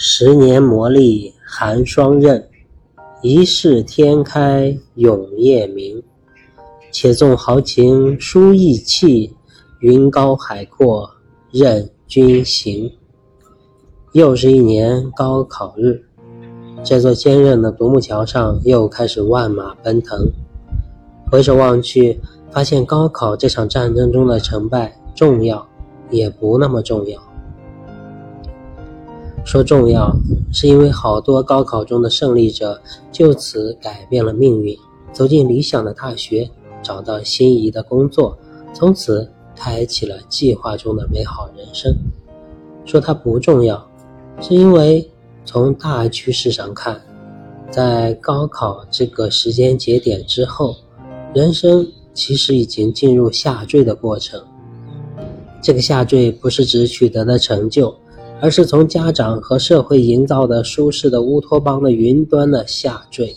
十年磨砺寒霜刃，一世天开永夜明。且纵豪情书意气，云高海阔任君行。又是一年高考日，这座坚韧的独木桥上又开始万马奔腾。回首望去，发现高考这场战争中的成败，重要也不那么重要。说重要，是因为好多高考中的胜利者就此改变了命运，走进理想的大学，找到心仪的工作，从此开启了计划中的美好人生。说它不重要。是因为从大趋势上看，在高考这个时间节点之后，人生其实已经进入下坠的过程。这个下坠不是指取得的成就，而是从家长和社会营造的舒适的乌托邦的云端的下坠，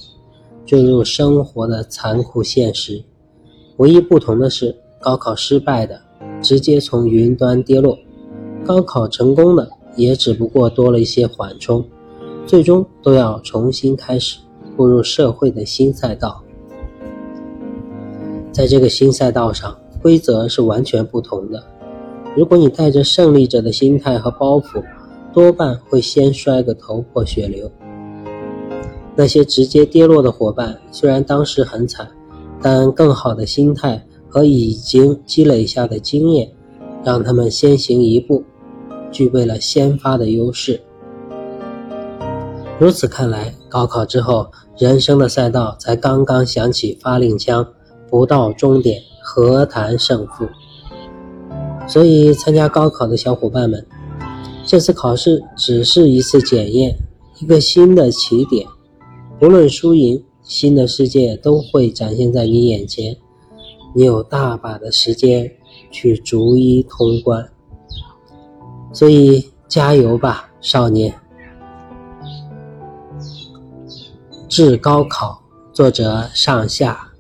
坠入生活的残酷现实。唯一不同的是，高考失败的直接从云端跌落，高考成功的。也只不过多了一些缓冲，最终都要重新开始，步入社会的新赛道。在这个新赛道上，规则是完全不同的。如果你带着胜利者的心态和包袱，多半会先摔个头破血流。那些直接跌落的伙伴，虽然当时很惨，但更好的心态和已经积累下的经验，让他们先行一步。具备了先发的优势。如此看来，高考之后，人生的赛道才刚刚响起发令枪，不到终点何谈胜负？所以，参加高考的小伙伴们，这次考试只是一次检验，一个新的起点。不论输赢，新的世界都会展现在你眼前，你有大把的时间去逐一通关。所以加油吧，少年！致高考，作者上下。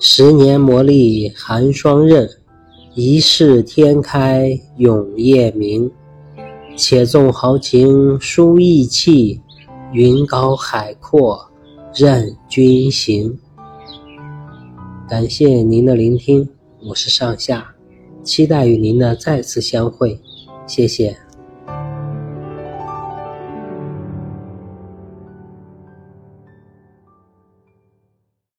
十年磨砺寒霜刃，一世天开永夜明。且纵豪情书意气，云高海阔任君行。感谢您的聆听，我是上下，期待与您的再次相会。谢谢。